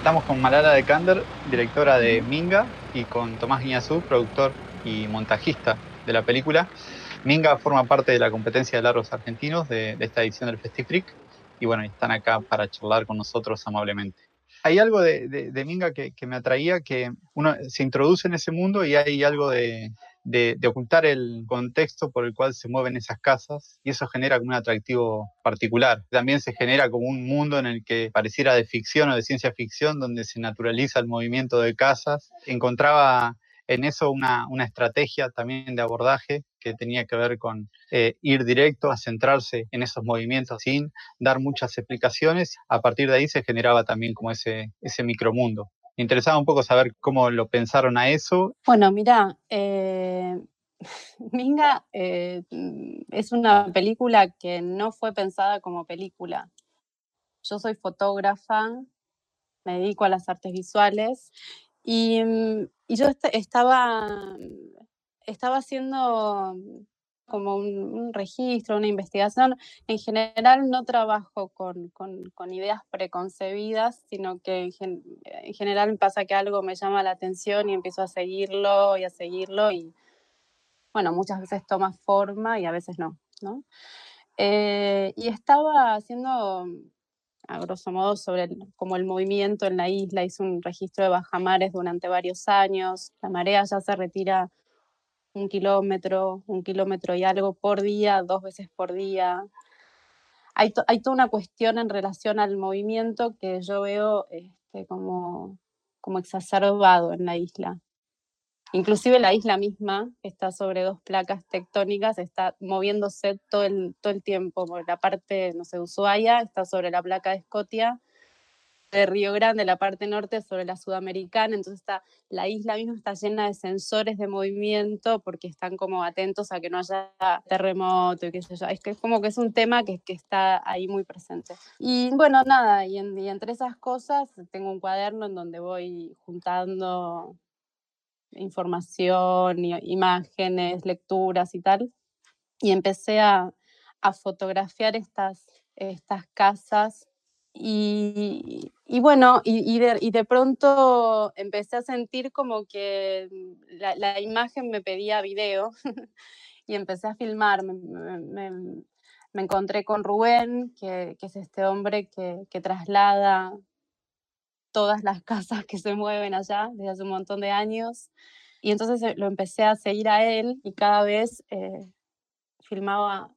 Estamos con Malala de Kander, directora de Minga, y con Tomás Guiñazú, productor y montajista de la película. Minga forma parte de la competencia de largos argentinos de, esta edición del Festifreak y bueno, están acá para charlar con nosotros amablemente. Hay algo de, Minga que, me atraía, que uno se introduce en ese mundo y hay algo de, de, ocultar el contexto por el cual se mueven esas casas y eso genera como un atractivo particular. También se genera como un mundo en el que pareciera de ficción o de ciencia ficción, donde se naturaliza el movimiento de casas. Encontraba en eso una, estrategia también de abordaje que tenía que ver con eh, ir directo a centrarse en esos movimientos sin dar muchas explicaciones. A partir de ahí se generaba también como ese, ese micromundo. Me interesaba un poco saber cómo lo pensaron a eso. Bueno, mira, eh, Minga eh, es una película que no fue pensada como película. Yo soy fotógrafa, me dedico a las artes visuales y yo estaba, estaba haciendo como un, registro, una investigación. En general no trabajo con, ideas preconcebidas, sino que en, general pasa que algo me llama la atención y empiezo a seguirlo y a seguirlo y bueno, muchas veces toma forma y a veces no, ¿no? Eh, y estaba haciendo a grosso modo, sobre el, como el movimiento en la isla. Hizo un registro de bajamares durante varios años. La marea ya se retira un kilómetro, un kilómetro y algo por día, dos veces por día. Hay, hay toda una cuestión en relación al movimiento que yo veo este, como, como exacerbado en la isla. Inclusive la isla misma está sobre dos placas tectónicas, está moviéndose todo el, todo el tiempo. La parte, no sé, Ushuaia está sobre la placa de Escotia, de Río Grande, la parte norte sobre la sudamericana, entonces está, la isla misma está llena de sensores de movimiento porque están como atentos a que no haya terremoto y qué sé yo. Es que es como que es un tema que, que está ahí muy presente. Y bueno, nada, y, y entre esas cosas tengo un cuaderno en donde voy juntando información, imágenes, lecturas y tal. Y empecé a, fotografiar estas, estas casas y, bueno, y, de, pronto empecé a sentir como que la, imagen me pedía video y empecé a filmar. Me, encontré con Rubén, que, es este hombre que, que, traslada todas las casas que se mueven allá desde hace un montón de años. Y entonces eh, lo empecé a seguir a él y cada vez eh, filmaba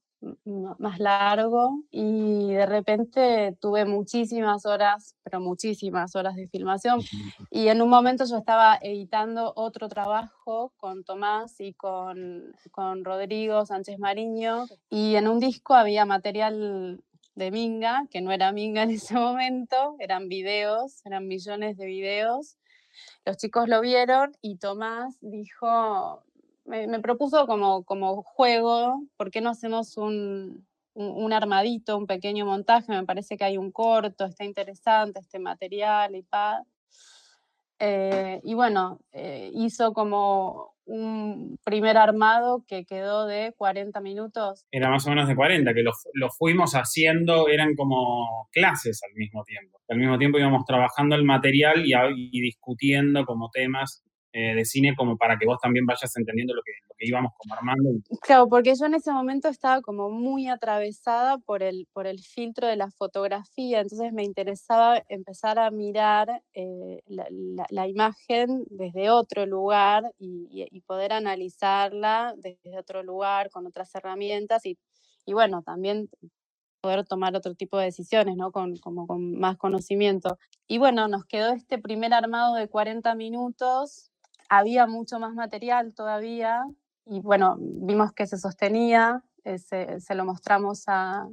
más largo y de repente tuve muchísimas horas, pero muchísimas horas de filmación. Y en un momento yo estaba editando otro trabajo con Tomás y con, con Rodrigo Sánchez Mariño y en un disco había material de Minga, que no era Minga en ese momento, eran videos, eran millones de videos. Los chicos lo vieron y Tomás dijo, me, propuso como, como juego, ¿por qué no hacemos un, un, armadito, un pequeño montaje? Me parece que hay un corto, está interesante este material y paz. Eh, y bueno, eh, hizo como un primer armado que quedó de 40 minutos. Era más o menos de 40, que lo, fuimos haciendo, eran como clases al mismo tiempo. Al mismo tiempo íbamos trabajando el material y discutiendo como temas eh, de cine como para que vos también vayas entendiendo lo que, lo que íbamos como armando. Claro, porque yo en ese momento estaba como muy atravesada por el, por el filtro de la fotografía, entonces me interesaba empezar a mirar eh, la, la, imagen desde otro lugar y, y, poder analizarla desde otro lugar con otras herramientas y, y bueno, también poder tomar otro tipo de decisiones, ¿no? Con, como con más conocimiento. Y bueno, nos quedó este primer armado de 40 minutos había mucho más material todavía y bueno, vimos que se sostenía, eh, se, lo mostramos a,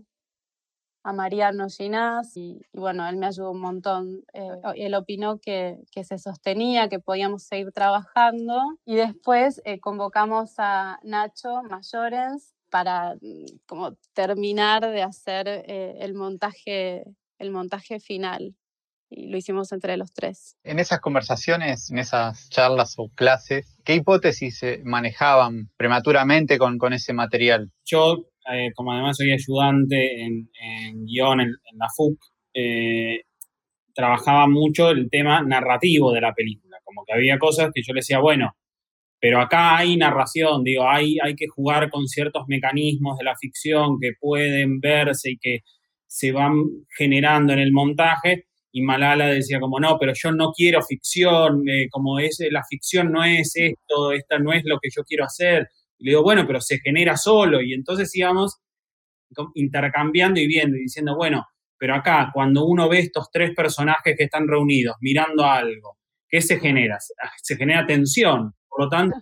a Mariano Ginás y, bueno, él me ayudó un montón. Eh, él opinó que, que, se sostenía, que podíamos seguir trabajando y después eh, convocamos a Nacho Mayores para mm, como terminar de hacer el, montaje, el montaje final y lo hicimos entre los tres. En esas conversaciones, en esas charlas o clases, ¿qué hipótesis se manejaban prematuramente con, con ese material? Yo, eh, como además soy ayudante en, guion en, la FUC, eh, trabajaba mucho el tema narrativo de la película, como que había cosas que yo le decía, bueno, pero acá hay narración, digo, hay, hay que jugar con ciertos mecanismos de la ficción que pueden verse y que se van generando en el montaje, y Malala decía como, no, pero yo no quiero ficción, eh, como es, la ficción no es esto, esta no es lo que yo quiero hacer. Y le digo, bueno, pero se genera solo, y entonces íbamos intercambiando y viendo y diciendo, bueno, pero acá, cuando uno ve estos tres personajes que están reunidos mirando algo, ¿qué se genera? Se genera tensión, por lo tanto,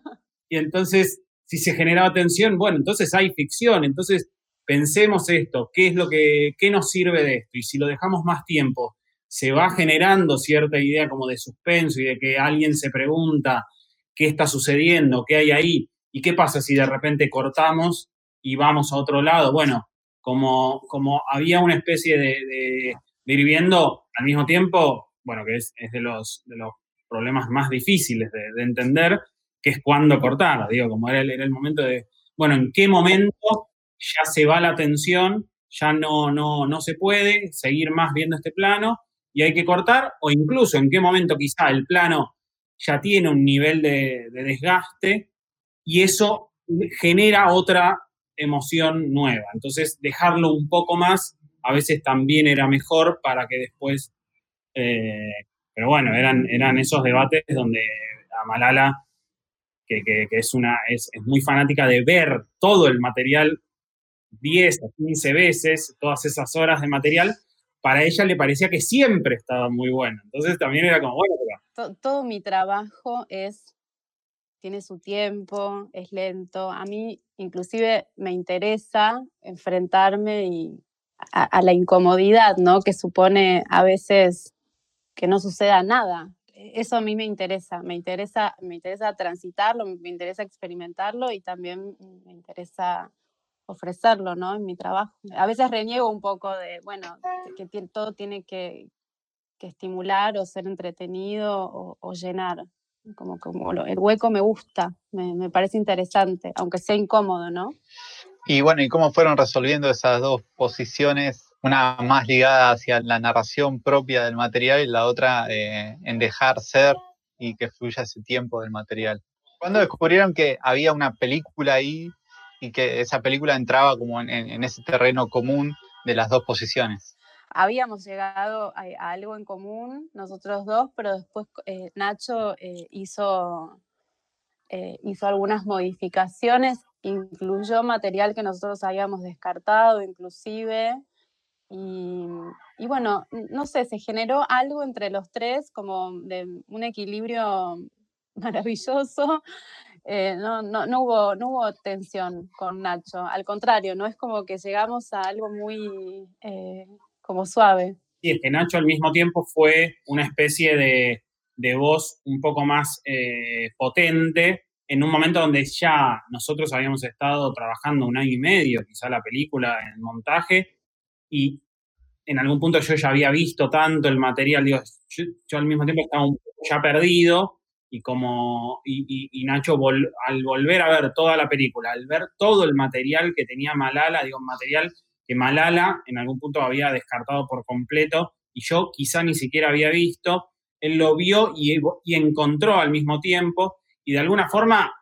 y entonces, si se generaba tensión, bueno, entonces hay ficción, entonces pensemos esto, ¿qué es lo que, qué nos sirve de esto? Y si lo dejamos más tiempo, se va generando cierta idea como de suspenso y de que alguien se pregunta qué está sucediendo, qué hay ahí, y qué pasa si de repente cortamos y vamos a otro lado. Bueno, como, como había una especie de, de, ir viendo al mismo tiempo, bueno, que es, de, los, de los problemas más difíciles de, entender, que es cuándo cortar, digo, como era el, era el momento de, bueno, en qué momento ya se va la atención, ya no, no, no se puede seguir más viendo este plano y hay que cortar, o incluso en qué momento quizá el plano ya tiene un nivel de, de desgaste y eso genera otra emoción nueva. Entonces, dejarlo un poco más a veces también era mejor para que después... Eh, pero bueno, eran, eran esos debates donde a Malala, que, es, una, es, muy fanática de ver todo el material 10 o 15 veces, todas esas horas de material, para ella le parecía que siempre estaba muy bueno. Entonces también era como, bueno, todo mi trabajo es tiene su tiempo, es lento. A mí inclusive me interesa enfrentarme y a, la incomodidad, ¿no? Que supone a veces que no suceda nada. Eso a mí me interesa, me interesa, me interesa transitarlo, me interesa experimentarlo y también me interesa ofrecerlo, ¿no? En mi trabajo. A veces reniego un poco de, bueno, que todo tiene que, estimular o ser entretenido o llenar como, como el hueco me gusta, me, parece interesante, aunque sea incómodo, ¿no? Y bueno, ¿y cómo fueron resolviendo esas dos posiciones? Una más ligada hacia la narración propia del material y la otra eh, en dejar ser y que fluya ese tiempo del material. ¿Cuándo descubrieron que había una película ahí y que esa película entraba como en ese terreno común de las dos posiciones? habíamos llegado a, algo en común nosotros dos, pero después eh, Nacho eh, hizo, eh, hizo algunas modificaciones, incluyó material que nosotros habíamos descartado inclusive. Y, y, bueno, no sé, se generó algo entre los tres como de un equilibrio maravilloso. No, no, no, hubo, no hubo tensión con Nacho, al contrario, no es como que llegamos a algo muy como suave. Sí, es que Nacho al mismo tiempo fue una especie de, de voz un poco más eh, potente en un momento donde ya nosotros habíamos estado trabajando un año y medio, quizá la película en montaje, y en algún punto yo ya había visto tanto el material, digo, yo, al mismo tiempo estaba ya perdido, y como y, y, Nacho al volver a ver toda la película, al ver todo el material que tenía Malala, digo, material que Malala en algún punto había descartado por completo y yo quizá ni siquiera había visto. Él lo vio y, y encontró al mismo tiempo y de alguna forma,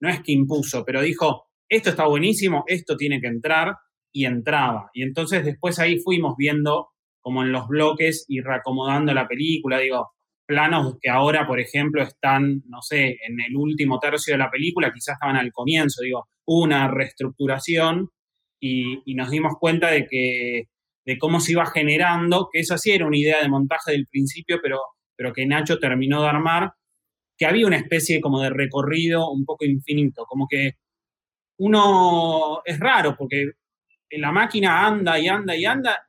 no es que impuso, pero dijo, esto está buenísimo, esto tiene que entrar y entraba. Y entonces después ahí fuimos viendo como en los bloques y reacomodando la película, digo, planos que ahora, por ejemplo, están, no sé, en el último tercio de la película, quizás estaban al comienzo, digo, una reestructuración y, nos dimos cuenta de que de cómo se iba generando, que eso sí era una idea de montaje del principio, pero, pero que Nacho terminó de armar, que había una especie como de recorrido un poco infinito, como que uno es raro porque la máquina anda y anda y anda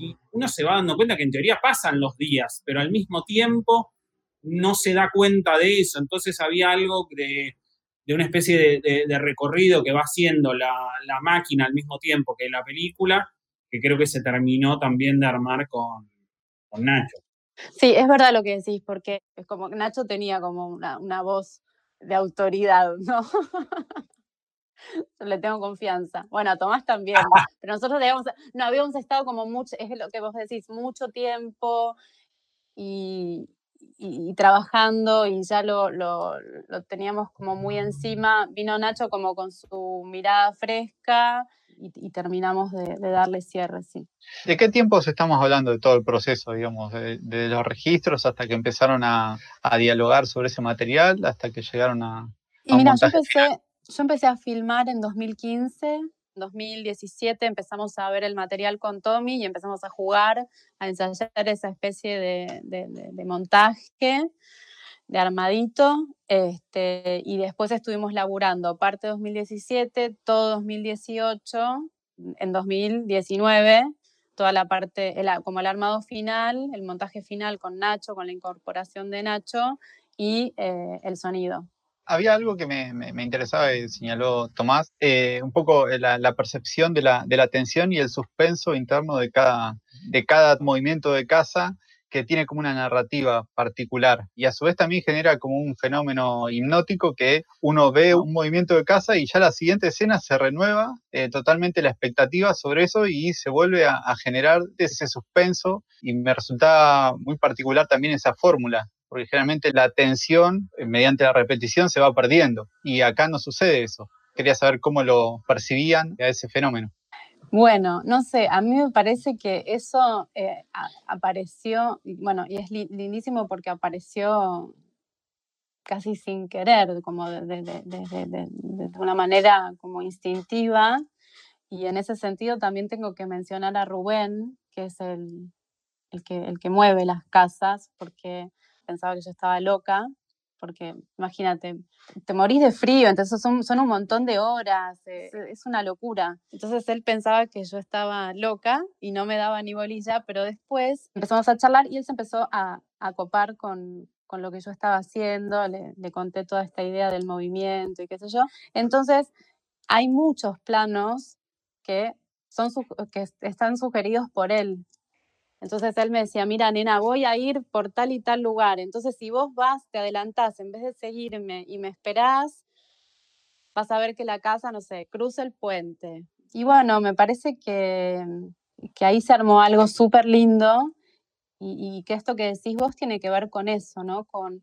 y uno se va dando cuenta que en teoría pasan los días, pero al mismo tiempo no se da cuenta de eso. Entonces había algo de, de una especie de, recorrido que va haciendo la, máquina al mismo tiempo que la película, que creo que se terminó también de armar con, Nacho. Sí, es verdad lo que decís, porque es como Nacho tenía como una, voz de autoridad, ¿no? le tengo confianza. Bueno, a Tomás también, pero nosotros no habíamos estado como mucho, es lo que vos decís, mucho tiempo y, trabajando y ya lo, lo, teníamos como muy encima, vino Nacho como con su mirada fresca y, terminamos de, darle cierre, sí. ¿De qué tiempos estamos hablando de todo el proceso, digamos, de, los registros hasta que empezaron a, dialogar sobre ese material, hasta que llegaron a... y mira, yo empecé, yo empecé a filmar en 2015 2017 empezamos a ver el material con Tommy y empezamos a jugar, a ensayar esa especie de, montaje, de armadito, este, y después estuvimos laburando parte 2017, todo 2018, en 2019, toda la parte, como el armado final, el montaje final con Nacho, con la incorporación de Nacho y eh, el sonido había algo que me, interesaba y señaló Tomás, eh, un poco eh, la, percepción de la, tensión y el suspenso interno de cada, de cada movimiento de casa que tiene como una narrativa particular. Y a su vez también genera como un fenómeno hipnótico que uno ve un movimiento de casa y ya la siguiente escena se renueva eh, totalmente la expectativa sobre eso y se vuelve a, a generar ese suspenso y me resulta muy particular también esa fórmula porque generalmente la atención eh, mediante la repetición se va perdiendo y acá no sucede eso. Quería saber cómo lo percibían a ese fenómeno. Bueno, no sé, a mí me parece que eso eh, apareció, bueno, y es lindísimo porque apareció casi sin querer, como de, una manera como instintiva. Y en ese sentido también tengo que mencionar a Rubén, que es el, el, que, el que mueve las casas, porque pensaba que yo estaba loca, porque imagínate, te morís de frío, entonces son, son un montón de horas, eh, es una locura. Entonces él pensaba que yo estaba loca y no me daba ni bolilla, pero después empezamos a charlar y él se empezó a, a copar con, con, lo que yo estaba haciendo, le, le, conté toda esta idea del movimiento y qué sé yo. Entonces hay muchos planos que, son, que están sugeridos por él, entonces él me decía, mira, nena, voy a ir por tal y tal lugar. Entonces, si vos vas, te adelantás, en vez de seguirme y me esperás, vas a ver que la casa, no sé, cruza el puente. Y bueno, me parece que, que ahí se armó algo súper lindo y, que esto que decís vos tiene que ver con eso, ¿no? Con,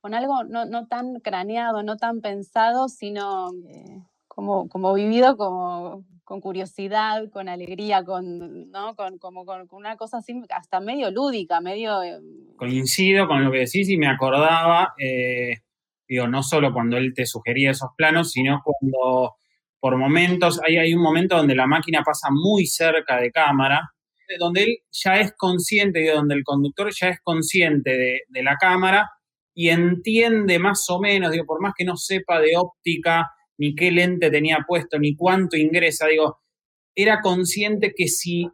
con algo no, no tan craneado, no tan pensado, sino eh, como, como vivido como, con curiosidad, con alegría, con, ¿no? con, como, con, una cosa así, hasta medio lúdica, medio... Eh, Coincido con lo que decís y me acordaba, eh, digo, no solo cuando él te sugería esos planos, sino cuando por momentos, hay, hay un momento donde la máquina pasa muy cerca de cámara, donde él ya es consciente, y donde el conductor ya es consciente de, de la cámara y entiende más o menos, digo, por más que no sepa de óptica, ni qué lente tenía puesto, ni cuánto ingresa. Digo, era consciente que si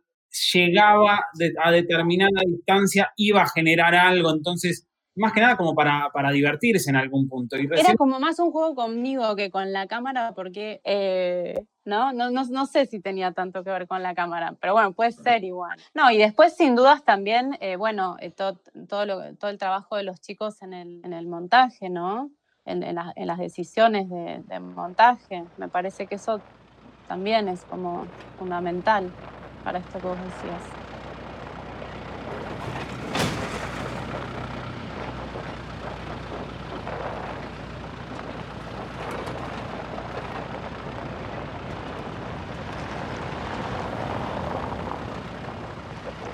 llegaba a determinada distancia iba a generar algo. Entonces, más que nada como para, para divertirse en algún punto. Era como más un juego conmigo que con la cámara, porque eh, ¿no? No, ¿no? sé si tenía tanto que ver con la cámara, pero bueno, puede ser igual. No, y después sin dudas también, eh, bueno, eh, todo, todo, todo el trabajo de los chicos en el, en el montaje, ¿no? En, las decisiones de, montaje. Me parece que eso también es como fundamental para esto que vos decías.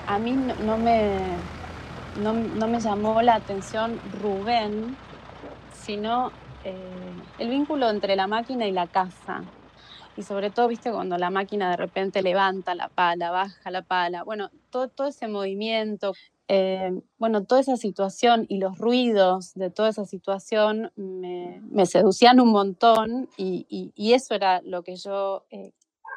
A mí no, me, no me llamó la atención Rubén, sino eh, el vínculo entre la máquina y la casa. Y sobre todo, viste, cuando la máquina de repente levanta la pala, baja la pala, bueno, todo, todo ese movimiento, eh, bueno, toda esa situación y los ruidos de toda esa situación me, seducían un montón y, eso era lo que yo eh,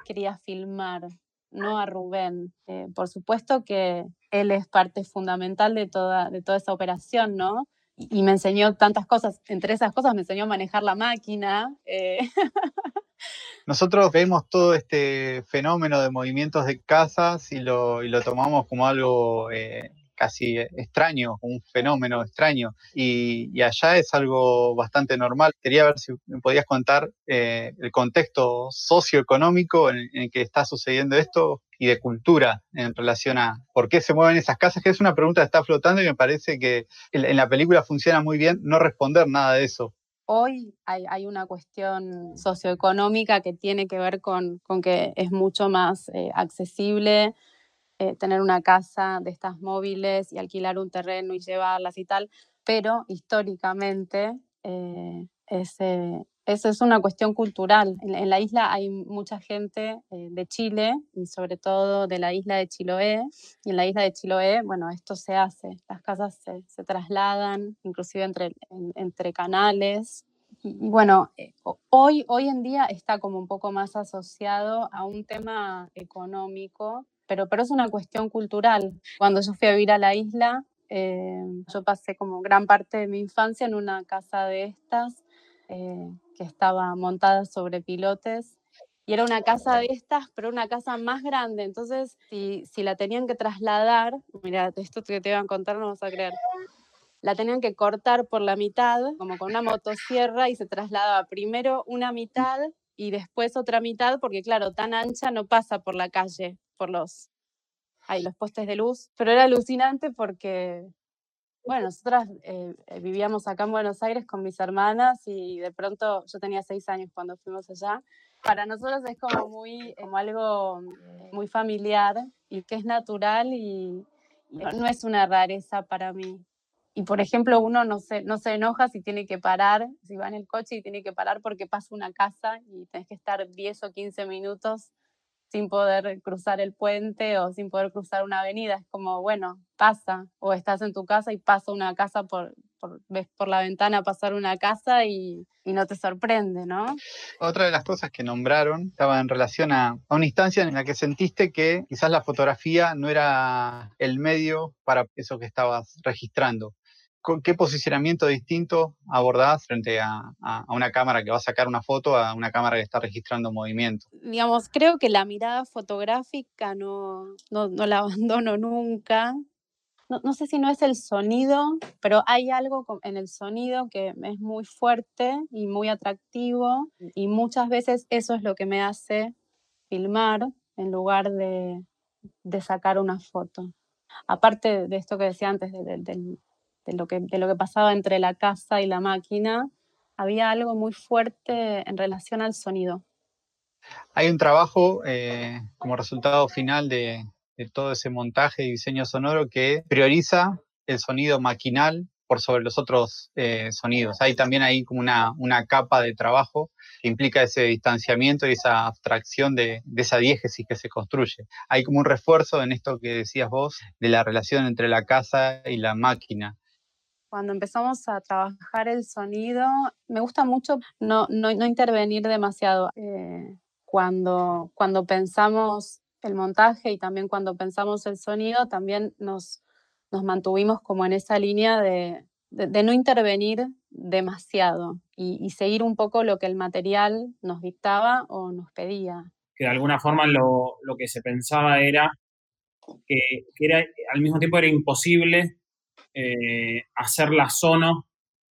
quería filmar, no a Rubén. por supuesto que él es parte fundamental de toda, de toda esa operación, ¿no? Y me enseñó tantas cosas. Entre esas cosas me enseñó a manejar la máquina. Eh. Nosotros vemos todo este fenómeno de movimientos de casas y lo, y lo tomamos como algo eh, casi extraño, un fenómeno extraño. Y, allá es algo bastante normal. Quería ver si me podías contar eh, el contexto socioeconómico en, en, el que está sucediendo esto, y de cultura en relación a por qué se mueven esas casas, que es una pregunta que está flotando y me parece que en la película funciona muy bien no responder nada de eso. Hoy hay, una cuestión socioeconómica que tiene que ver con, que es mucho más eh, accesible eh, tener una casa de estas móviles y alquilar un terreno y llevarlas y tal, pero históricamente eh, ese, eso es una cuestión cultural. En, la isla hay mucha gente eh, de Chile y sobre todo de la isla de Chiloé. Y en la isla de Chiloé, bueno, esto se hace. Las casas se, trasladan, inclusive entre, entre canales. Bueno, eh, hoy, hoy en día está como un poco más asociado a un tema económico, pero, pero es una cuestión cultural. Cuando yo fui a vivir a la isla, eh, yo pasé como gran parte de mi infancia en una casa de estas eh, que estaba montada sobre pilotes. Y era una casa de estas, pero una casa más grande. Entonces, si, si la tenían que trasladar, mira, esto que te iban a contar no vas a creer. La tenían que cortar por la mitad, como con una motosierra, y se trasladaba primero una mitad y después otra mitad, porque claro, tan ancha no pasa por la calle, por los, hay los postes de luz. Pero era alucinante porque bueno, nosotras eh, eh, vivíamos acá en Buenos Aires con mis hermanas y de pronto yo tenía seis años cuando fuimos allá. Para nosotros es como muy, como algo eh, muy familiar y que es natural y, no es una rareza para mí. Y por ejemplo, uno no se, no se enoja si tiene que parar, si va en el coche y tiene que parar porque pasa una casa y tenés que estar 10 o 15 minutos sin poder cruzar el puente o sin poder cruzar una avenida. Es como, bueno, pasa. O estás en tu casa y pasa una casa por, ves por la ventana pasar una casa y, no te sorprende, ¿no? Otra de las cosas que nombraron estaba en relación a, una instancia en la que sentiste que quizás la fotografía no era el medio para eso que estabas registrando. ¿Qué posicionamiento distinto abordás frente a, una cámara que va a sacar una foto a una cámara que está registrando movimiento? Digamos, creo que la mirada fotográfica no, no, la abandono nunca. No, sé si no es el sonido, pero hay algo en el sonido que es muy fuerte y muy atractivo y muchas veces eso es lo que me hace filmar en lugar de, sacar una foto. Aparte de esto que decía antes del de lo, que, de lo que pasaba entre la casa y la máquina, había algo muy fuerte en relación al sonido. Hay un trabajo eh, como resultado final de, todo ese montaje y diseño sonoro que prioriza el sonido maquinal por sobre los otros eh, sonidos. Hay también ahí como una, una, capa de trabajo que implica ese distanciamiento y esa abstracción de, de, esa diégesis que se construye. Hay como un refuerzo en esto que decías vos de la relación entre la casa y la máquina cuando empezamos a trabajar el sonido, me gusta mucho no, no, no intervenir demasiado. Eh, cuando, cuando pensamos el montaje y también cuando pensamos el sonido, también nos, nos mantuvimos como en esa línea de, de, no intervenir demasiado y, y, seguir un poco lo que el material nos dictaba o nos pedía. Que de alguna forma lo, lo que se pensaba era que, que, era, al mismo tiempo era imposible eh, hacer la sono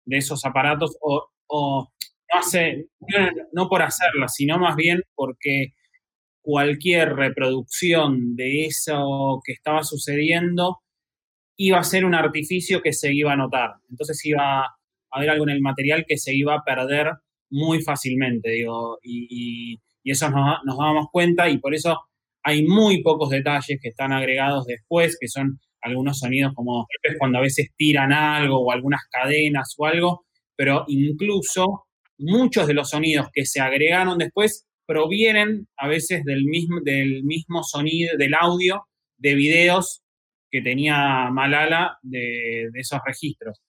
de esos aparatos o, no, por hacerla, sino más bien porque cualquier reproducción de eso que estaba sucediendo iba a ser un artificio que se iba a notar. Entonces iba a haber algo en el material que se iba a perder muy fácilmente, digo, y, eso nos, nos dábamos cuenta y por eso hay muy pocos detalles que están agregados después, que son algunos sonidos como cuando a veces tiran algo o algunas cadenas o algo, pero incluso muchos de los sonidos que se agregaron después provienen a veces del mismo, del mismo sonido, del audio de videos que tenía Malala de, esos registros,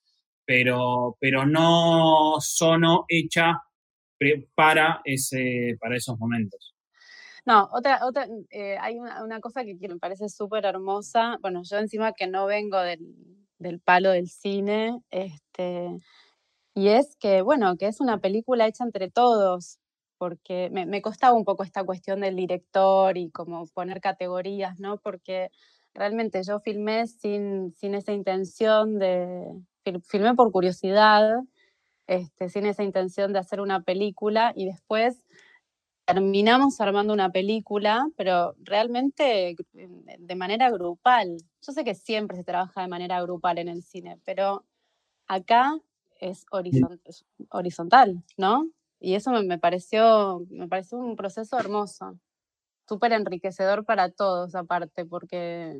pero, pero no sono hecha para, ese, para esos momentos. No, otra, otra eh, hay una, cosa que me parece súper hermosa. Bueno, yo encima que no vengo del, palo del cine, este, y es que, bueno, que es una película hecha entre todos, porque me, me costaba un poco esta cuestión del director y como poner categorías, ¿no? Porque realmente yo filmé sin, sin esa intención de, filmé por curiosidad, este, sin esa intención de hacer una película y después terminamos armando una película, pero realmente de manera grupal. Yo sé que siempre se trabaja de manera grupal en el cine, pero acá es horizontal, ¿no? Y eso me, pareció, me pareció un proceso hermoso, súper enriquecedor para todos aparte, porque,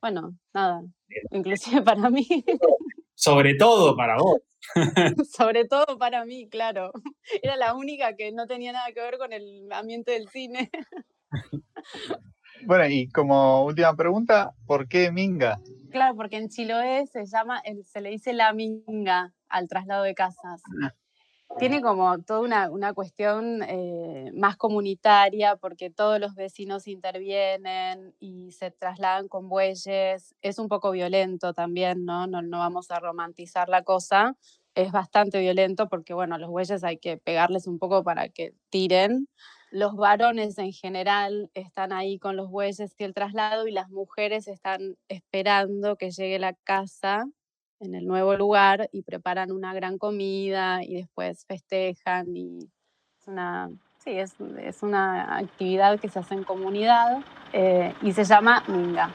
bueno, nada, inclusive para mí. Sobre todo para vos. Sobre todo para mí, claro. Era la única que no tenía nada que ver con el ambiente del cine. Bueno, y como última pregunta, ¿por qué Minga? Claro, porque en Chiloé se llama, se le dice la Minga al traslado de casas. Tiene como toda una, una cuestión eh, más comunitaria porque todos los vecinos intervienen y se trasladan con bueyes. Es un poco violento también, ¿no? No, no vamos a romantizar la cosa. Es bastante violento porque, bueno, los bueyes hay que pegarles un poco para que tiren. Los varones en general están ahí con los bueyes y el traslado y las mujeres están esperando que llegue la casa en el nuevo lugar y preparan una gran comida y después festejan y es una, sí, es, es una actividad que se hace en comunidad eh, y se llama Minga.